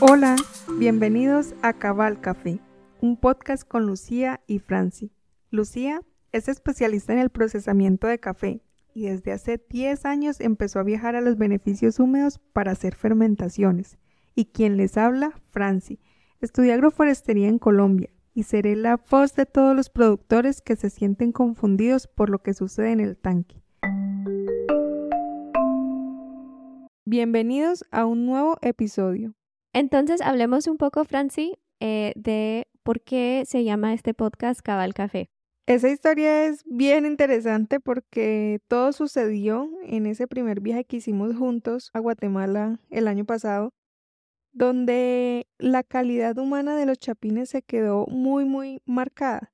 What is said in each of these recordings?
Hola, bienvenidos a Cabal Café, un podcast con Lucía y Franci. Lucía es especialista en el procesamiento de café y desde hace 10 años empezó a viajar a los beneficios húmedos para hacer fermentaciones. Y quien les habla, Franci. Estudié agroforestería en Colombia y seré la voz de todos los productores que se sienten confundidos por lo que sucede en el tanque. Bienvenidos a un nuevo episodio. Entonces, hablemos un poco, Franci, eh, de por qué se llama este podcast Cabal Café. Esa historia es bien interesante porque todo sucedió en ese primer viaje que hicimos juntos a Guatemala el año pasado, donde la calidad humana de los chapines se quedó muy, muy marcada.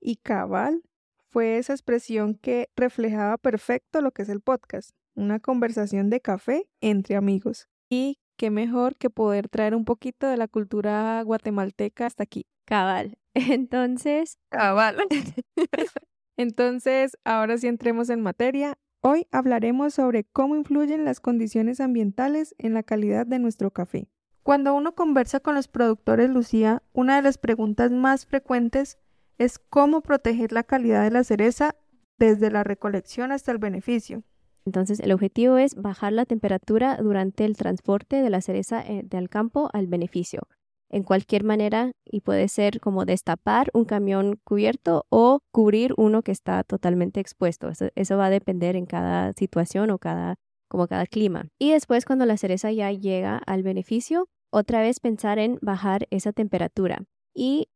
Y cabal fue esa expresión que reflejaba perfecto lo que es el podcast, una conversación de café entre amigos. Y qué mejor que poder traer un poquito de la cultura guatemalteca hasta aquí. Cabal. Entonces. Cabal. Entonces, ahora sí entremos en materia. Hoy hablaremos sobre cómo influyen las condiciones ambientales en la calidad de nuestro café. Cuando uno conversa con los productores Lucía, una de las preguntas más frecuentes es cómo proteger la calidad de la cereza desde la recolección hasta el beneficio. Entonces, el objetivo es bajar la temperatura durante el transporte de la cereza eh, del campo al beneficio, en cualquier manera, y puede ser como destapar un camión cubierto o cubrir uno que está totalmente expuesto. Eso, va a depender en cada situación o cada, como cada clima. Y después, cuando la cereza ya llega al beneficio, otra vez pensar en bajar esa temperatura. Y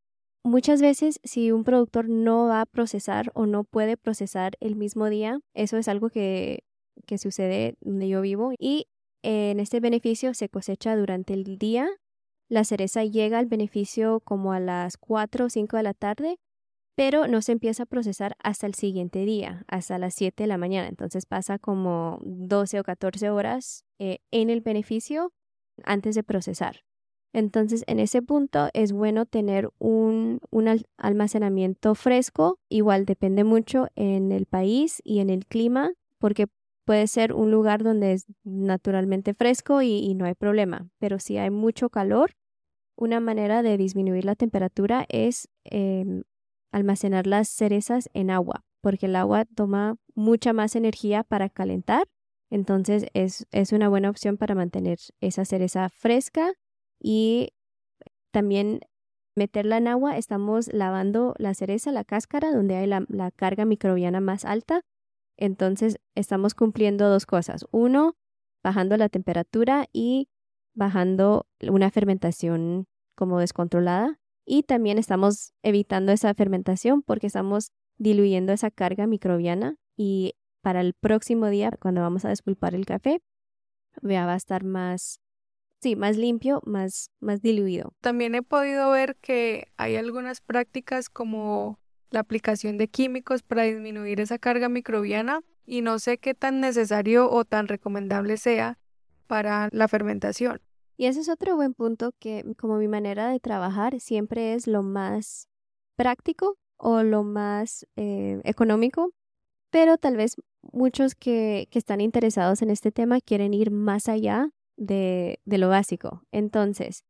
Muchas veces si un productor no va a procesar o no puede procesar el mismo día, eso es algo que que sucede donde yo vivo y en este beneficio se cosecha durante el día. La cereza llega al beneficio como a las 4 o 5 de la tarde, pero no se empieza a procesar hasta el siguiente día, hasta las 7 de la mañana. Entonces pasa como 12 o 14 horas eh, en el beneficio antes de procesar. Entonces, en ese punto es bueno tener un, un, almacenamiento fresco. Igual depende mucho en el país y en el clima, porque Puede ser un lugar donde es naturalmente fresco y, no hay problema, pero si hay mucho calor, una manera de disminuir la temperatura es em, almacenar las cerezas en agua, porque el agua toma mucha más energía para calentar, entonces es, es una buena opción para mantener esa cereza fresca y también meterla en agua, estamos lavando la cereza, la cáscara, donde hay la carga microbiana más alta entonces, estamos cumpliendo dos cosas. Uno, bajando la temperatura y bajando una fermentación como descontrolada. Y también estamos evitando esa fermentación porque estamos diluyendo esa carga microbiana y para el próximo día, cuando vamos a despulpar el café, va a estar más, sí, más limpio, más, más diluido. También he podido ver que hay algunas prácticas como la aplicación de químicos para disminuir esa carga microbiana y no sé qué tan necesario o tan recomendable sea para la fermentación. Y ese es otro buen punto que como mi manera de trabajar siempre es lo más práctico o lo más eh, económico, pero tal vez muchos que, que, están interesados en este tema quieren ir más allá de, de lo básico. Entonces,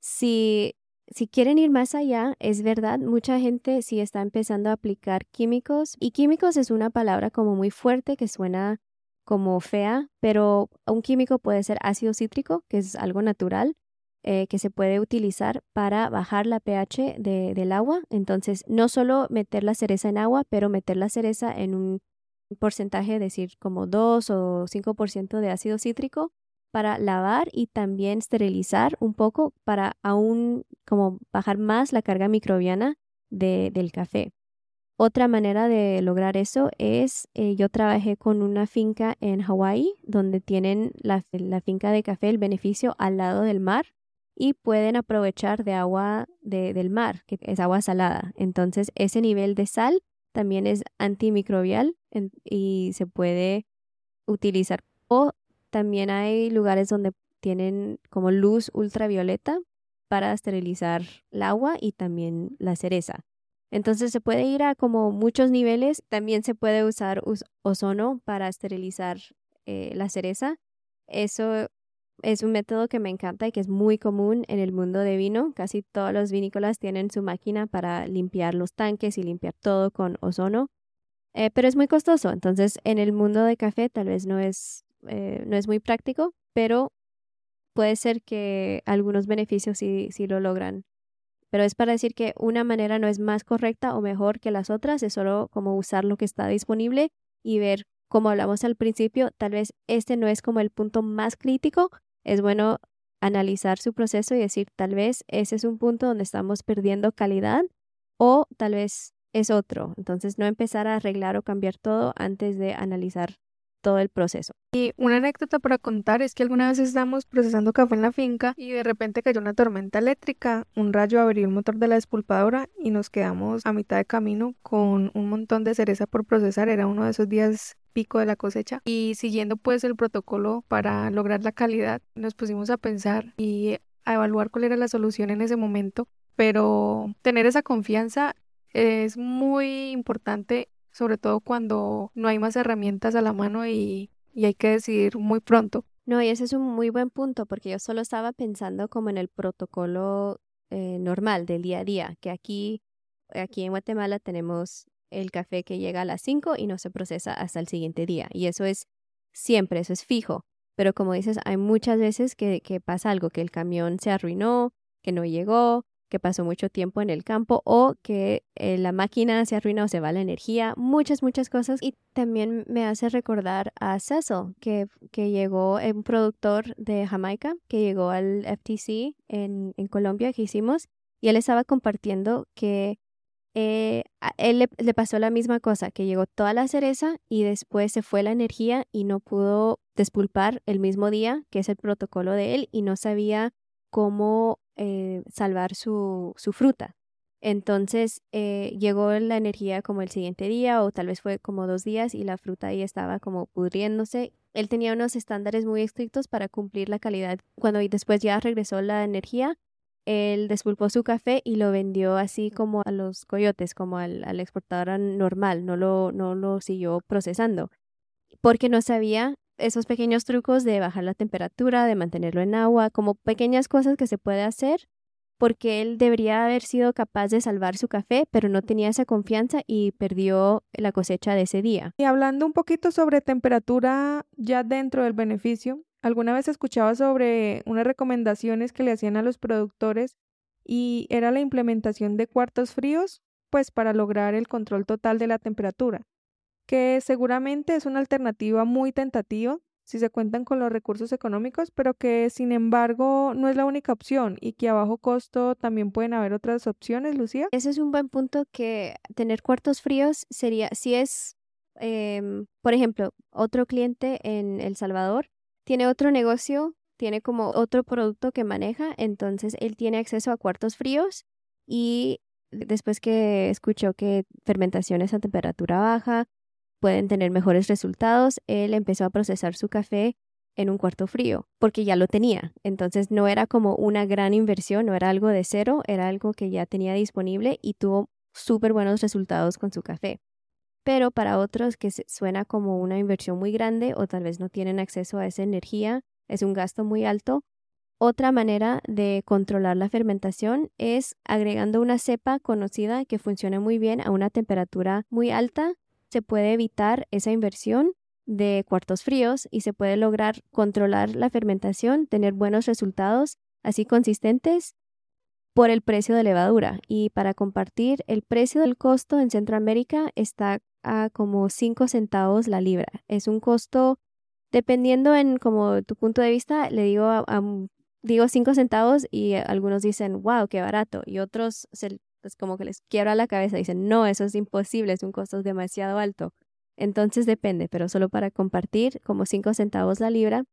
si si quieren ir más allá, es verdad, mucha gente sí está empezando a aplicar químicos y químicos es una palabra como muy fuerte que suena como fea, pero un químico puede ser ácido cítrico, que es algo natural, eh, que se puede utilizar para bajar la pH del agua. Entonces, no solo meter la cereza en agua, pero meter la cereza en un porcentaje, decir como 2 o 5% de ácido cítrico para lavar y también esterilizar un poco para aún como bajar más la carga microbiana del café. Otra manera de lograr eso es, eh, yo trabajé con una finca en Hawái donde tienen la, finca de café, el beneficio al lado del mar y pueden aprovechar de agua del mar, que es agua salada. Entonces ese nivel de sal también es antimicrobial y se puede utilizar. O también hay lugares donde tienen como luz ultravioleta para esterilizar el agua y también la cereza. Entonces se puede ir a como muchos niveles. También se puede usar ozono para esterilizar eh, la cereza. Eso es un método que me encanta y que es muy común en el mundo de vino. Casi todos los vinícolas tienen su máquina para limpiar los tanques y limpiar todo con ozono, eh, pero es muy costoso. Entonces, en el mundo de café tal vez no es, eh, no es muy práctico, pero puede ser que algunos beneficios sí, sí lo logran. Pero es para decir que una manera no es más correcta o mejor que las otras, es solo como usar lo que está disponible y ver, como hablamos al principio, tal vez este no es como el punto más crítico, es bueno analizar su proceso y decir, tal vez ese es un punto donde estamos perdiendo calidad o tal vez es otro. Entonces, no empezar a arreglar o cambiar todo antes de analizar todo el proceso. Y una anécdota para contar es que alguna vez estábamos procesando café en la finca y de repente cayó una tormenta eléctrica, un rayo abrió el motor de la despulpadora y nos quedamos a mitad de camino con un montón de cereza por procesar. Era uno de esos días pico de la cosecha y siguiendo pues el protocolo para lograr la calidad nos pusimos a pensar y a evaluar cuál era la solución en ese momento pero tener esa confianza es muy importante sobre todo cuando no hay más herramientas a la mano y, hay que decidir muy pronto. No, y ese es un muy buen punto, porque yo solo estaba pensando como en el protocolo eh, normal del día a día, que aquí, aquí en Guatemala tenemos el café que llega a las 5 y no se procesa hasta el siguiente día. Y eso es siempre, eso es fijo. Pero como dices, hay muchas veces que, que pasa algo, que el camión se arruinó, que no llegó, que pasó mucho tiempo en el campo o que eh, la máquina se arruina o se va la energía, muchas, muchas cosas. Y también me hace recordar a Cecil, que, que llegó, eh, un productor de Jamaica, que llegó al FTC en, en Colombia que hicimos, y él estaba compartiendo que eh, a él le, le, pasó la misma cosa, que llegó toda la cereza y después se fue la energía y no pudo despulpar el mismo día, que es el protocolo de él, y no sabía cómo eh, salvar su, su, fruta. Entonces eh, llegó la energía como el siguiente día o tal vez fue como dos días y la fruta ahí estaba como pudriéndose. Él tenía unos estándares muy estrictos para cumplir la calidad. Cuando después ya regresó la energía, él despulpó su café y lo vendió así como a los coyotes, como al, al exportador normal, no lo, no lo siguió procesando, porque no sabía esos pequeños trucos de bajar la temperatura, de mantenerlo en agua, como pequeñas cosas que se puede hacer, porque él debería haber sido capaz de salvar su café, pero no tenía esa confianza y perdió la cosecha de ese día. Y hablando un poquito sobre temperatura ya dentro del beneficio, alguna vez escuchaba sobre unas recomendaciones que le hacían a los productores y era la implementación de cuartos fríos, pues para lograr el control total de la temperatura que seguramente es una alternativa muy tentativa si se cuentan con los recursos económicos, pero que sin embargo no es la única opción y que a bajo costo también pueden haber otras opciones, Lucía. Ese es un buen punto que tener cuartos fríos sería, si es, em, por ejemplo, otro cliente en El Salvador tiene otro negocio, tiene como otro producto que maneja, entonces él tiene acceso a cuartos fríos y después que escuchó que fermentaciones a temperatura baja, pueden tener mejores resultados, él empezó a procesar su café en un cuarto frío, porque ya lo tenía. Entonces no era como una gran inversión, no era algo de cero, era algo que ya tenía disponible y tuvo súper buenos resultados con su café. Pero para otros que suena como una inversión muy grande o tal vez no tienen acceso a esa energía, es un gasto muy alto. Otra manera de controlar la fermentación es agregando una cepa conocida que funciona muy bien a una temperatura muy alta se puede evitar esa inversión de cuartos fríos y se puede lograr controlar la fermentación, tener buenos resultados así consistentes por el precio de levadura. Y para compartir, el precio del costo en Centroamérica está a como 5 centavos la libra. Es un costo, dependiendo en como tu punto de vista, le digo digo 5 centavos y algunos dicen, wow, qué barato. Y otros se pues como que les quiebra la cabeza, dicen, no, eso es imposible, es un costo demasiado alto. Entonces depende, pero solo para compartir, como 5 centavos la libra.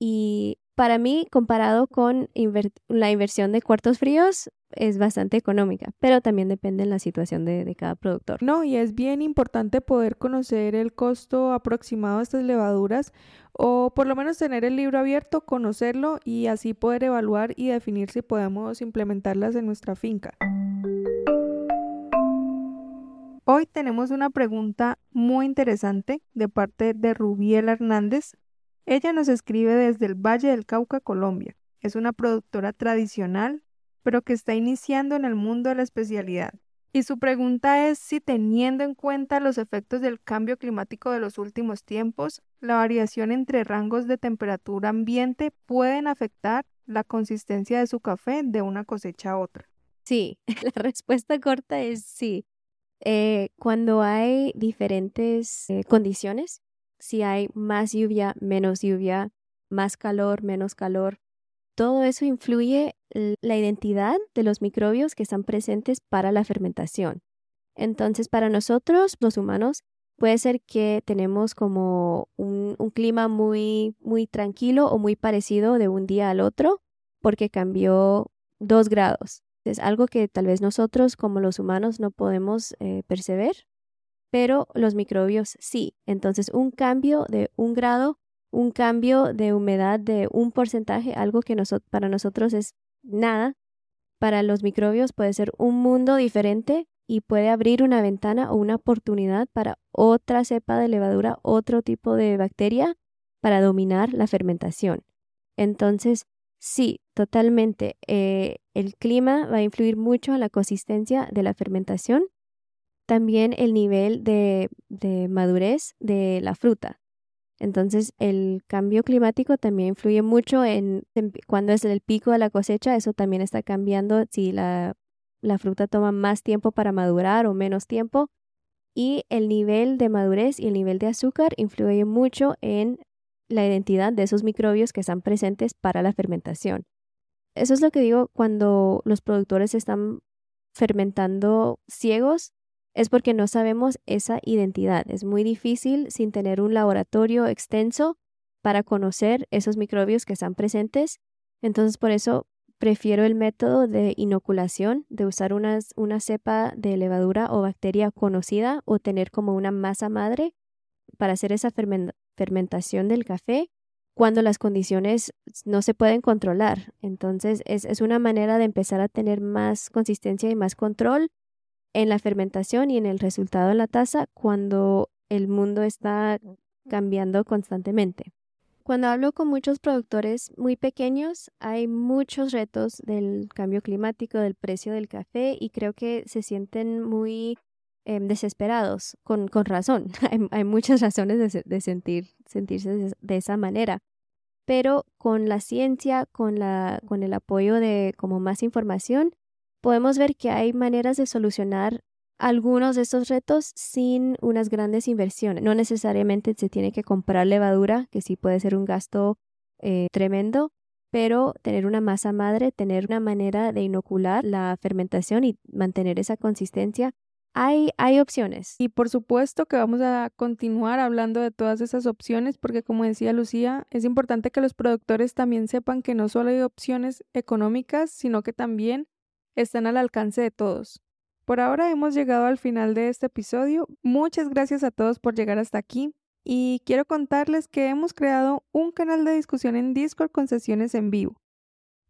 Y para mí, comparado con la inversión de cuartos fríos, es bastante económica, pero también depende de la situación de, de, cada productor. No, y es bien importante poder conocer el costo aproximado de estas levaduras o por lo menos tener el libro abierto, conocerlo y así poder evaluar y definir si podemos implementarlas en nuestra finca. Hoy tenemos una pregunta muy interesante de parte de Rubiela Hernández. Ella nos escribe desde el Valle del Cauca, Colombia. Es una productora tradicional, pero que está iniciando en el mundo de la especialidad. Y su pregunta es si teniendo en cuenta los efectos del cambio climático de los últimos tiempos, la variación entre rangos de temperatura ambiente pueden afectar la consistencia de su café de una cosecha a otra. Sí, la respuesta corta es sí. Eh, cuando hay diferentes eh, condiciones, si hay más lluvia, menos lluvia, más calor, menos calor, todo eso influye la identidad de los microbios que están presentes para la fermentación. Entonces, para nosotros, los humanos, puede ser que tenemos como un, clima muy, muy tranquilo o muy parecido de un día al otro porque cambió dos grados. Es algo que tal vez nosotros como los humanos no podemos eh, percibir, pero los microbios sí. Entonces, un cambio de un grado un cambio de humedad de un porcentaje, algo que para nosotros es nada, para los microbios puede ser un mundo diferente y puede abrir una ventana o una oportunidad para otra cepa de levadura, otro tipo de bacteria para dominar la fermentación. Entonces, sí, totalmente. Eh, el clima va a influir mucho en la consistencia de la fermentación. También el nivel de madurez de la fruta. Entonces, el cambio climático también influye mucho en, cuando es el pico de la cosecha, eso también está cambiando si la, la fruta toma más tiempo para madurar o menos tiempo. Y el nivel de madurez y el nivel de azúcar influye mucho en la identidad de esos microbios que están presentes para la fermentación. Eso es lo que digo cuando los productores están fermentando ciegos es porque no sabemos esa identidad. Es muy difícil sin tener un laboratorio extenso para conocer esos microbios que están presentes. Entonces, por eso prefiero el método de inoculación, de usar una, cepa de levadura o bacteria conocida o tener como una masa madre para hacer esa fermentación del café cuando las condiciones no se pueden controlar. Entonces, es, es una manera de empezar a tener más consistencia y más control en la fermentación y en el resultado de la taza cuando el mundo está cambiando constantemente. Cuando hablo con muchos productores muy pequeños, hay muchos retos del cambio climático, del precio del café y creo que se sienten muy em, desesperados, con, con razón. hay, muchas razones de, sentir, sentirse de, esa manera. Pero con la ciencia, con, la, con el apoyo de como más información, podemos ver que hay maneras de solucionar algunos de estos retos sin unas grandes inversiones. No necesariamente se tiene que comprar levadura, que sí puede ser un gasto eh, tremendo, pero tener una masa madre, tener una manera de inocular la fermentación y mantener esa consistencia, hay, opciones. Y por supuesto que vamos a continuar hablando de todas esas opciones porque como decía Lucía, es importante que los productores también sepan que no solo hay opciones económicas, sino que también están al alcance de todos. Por ahora hemos llegado al final de este episodio. Muchas gracias a todos por llegar hasta aquí. Y quiero contarles que hemos creado un canal de discusión en Discord con sesiones en vivo.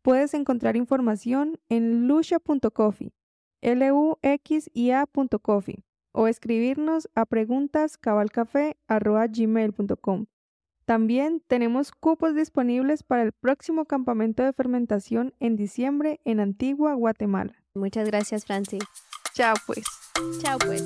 Puedes encontrar información en lucia.coffee, l u x i a.coffee o escribirnos a preguntascabalcafé.gmail.com. También tenemos cupos disponibles para el próximo campamento de fermentación en diciembre en Antigua, Guatemala. Muchas gracias, Franci. Chao pues. Chao pues.